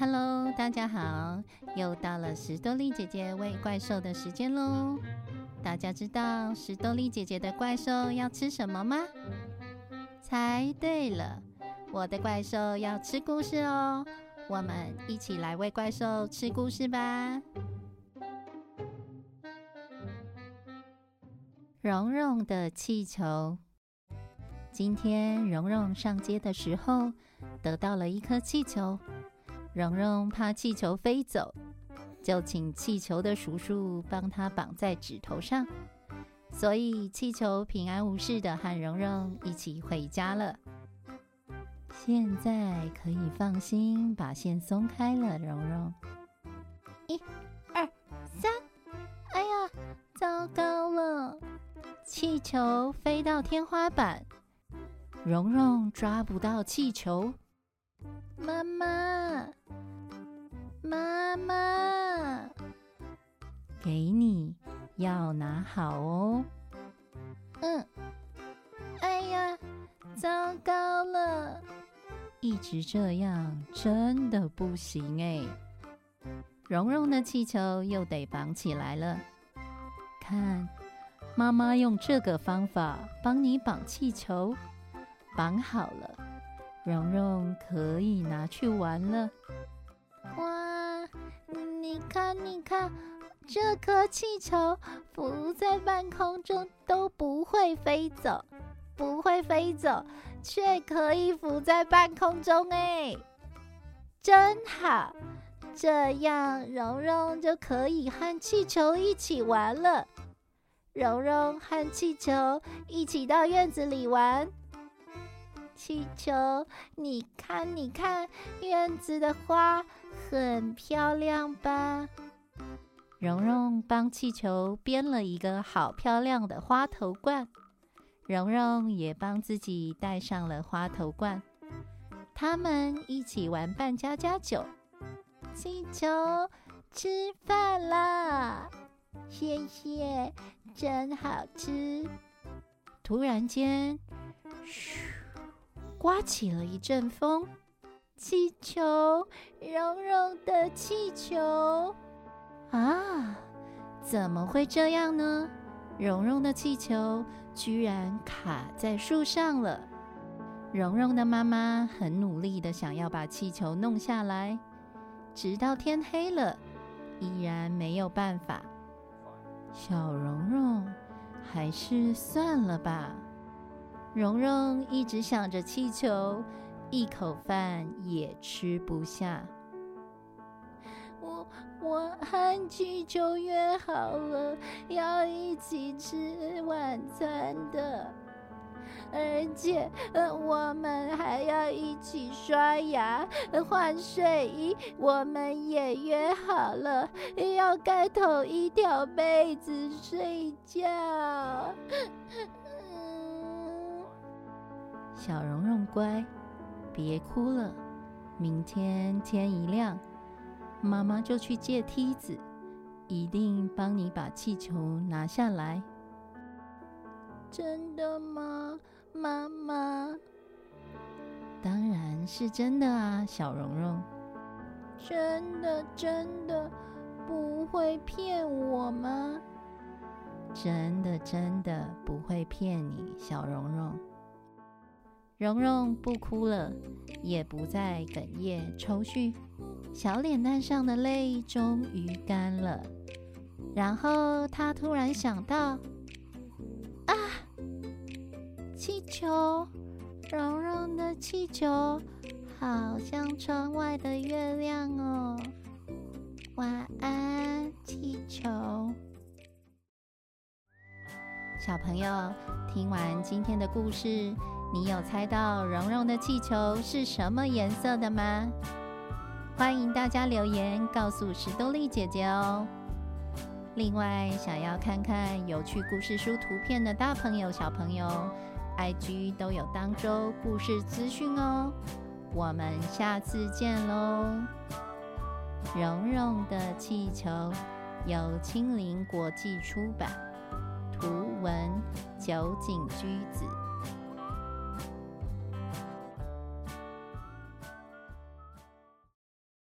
Hello，大家好，又到了石多丽姐姐喂怪兽的时间喽。大家知道石多丽姐姐的怪兽要吃什么吗？猜对了，我的怪兽要吃故事哦。我们一起来喂怪兽吃故事吧。蓉蓉的气球。今天蓉蓉上街的时候，得到了一颗气球。蓉蓉怕气球飞走，就请气球的叔叔帮她绑在指头上，所以气球平安无事的和蓉蓉一起回家了。现在可以放心把线松开了，蓉蓉。一、二、三，哎呀，糟糕了！气球飞到天花板，蓉蓉抓不到气球。妈妈，妈妈，给你，要拿好哦。嗯，哎呀，糟糕了！一直这样真的不行哎。蓉蓉的气球又得绑起来了。看，妈妈用这个方法帮你绑气球，绑好了。蓉蓉可以拿去玩了。哇，你看，你看，这颗气球浮在半空中都不会飞走，不会飞走，却可以浮在半空中，哎，真好！这样蓉蓉就可以和气球一起玩了。蓉蓉和气球一起到院子里玩。气球，你看，你看，院子的花很漂亮吧？蓉蓉帮气球编了一个好漂亮的花头冠，蓉蓉也帮自己戴上了花头冠。他们一起玩扮家家酒。气球，吃饭啦！谢谢，真好吃。突然间，嘘。刮起了一阵风，气球，绒绒的气球啊！怎么会这样呢？绒绒的气球居然卡在树上了。绒绒的妈妈很努力的想要把气球弄下来，直到天黑了，依然没有办法。小绒绒，还是算了吧。蓉蓉一直想着气球，一口饭也吃不下。我我和气球约好了要一起吃晚餐的，而且，我们还要一起刷牙、换睡衣。我们也约好了要盖同一条被子睡觉。小蓉蓉乖，别哭了。明天天一亮，妈妈就去借梯子，一定帮你把气球拿下来。真的吗，妈妈？当然是真的啊，小蓉蓉。真的真的不会骗我吗？真的真的不会骗你，小蓉蓉。蓉蓉不哭了，也不再哽咽抽搐，小脸蛋上的泪终于干了。然后她突然想到：啊，气球，蓉蓉的气球，好像窗外的月亮哦。晚安，气球。小朋友，听完今天的故事。你有猜到蓉蓉的气球是什么颜色的吗？欢迎大家留言告诉石多丽姐姐哦。另外，想要看看有趣故事书图片的大朋友、小朋友，IG 都有当周故事资讯哦。我们下次见喽！蓉蓉的气球由青林国际出版，图文九井居子。